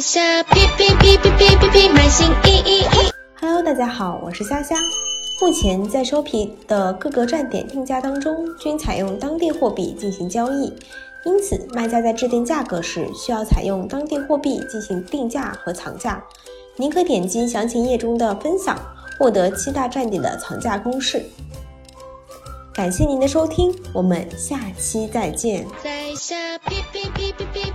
下，哔哔哔哔哔哔，满心一一一。Hello，大家好，我是虾虾。目前在 s h o p、e、的各个站点定价当中，均采用当地货币进行交易，因此卖家在制定价格时需要采用当地货币进行定价和藏价。您可点击详情页中的分享，获得七大站点的藏价公式。感谢您的收听，我们下期再见。在下，哔哔哔哔哔。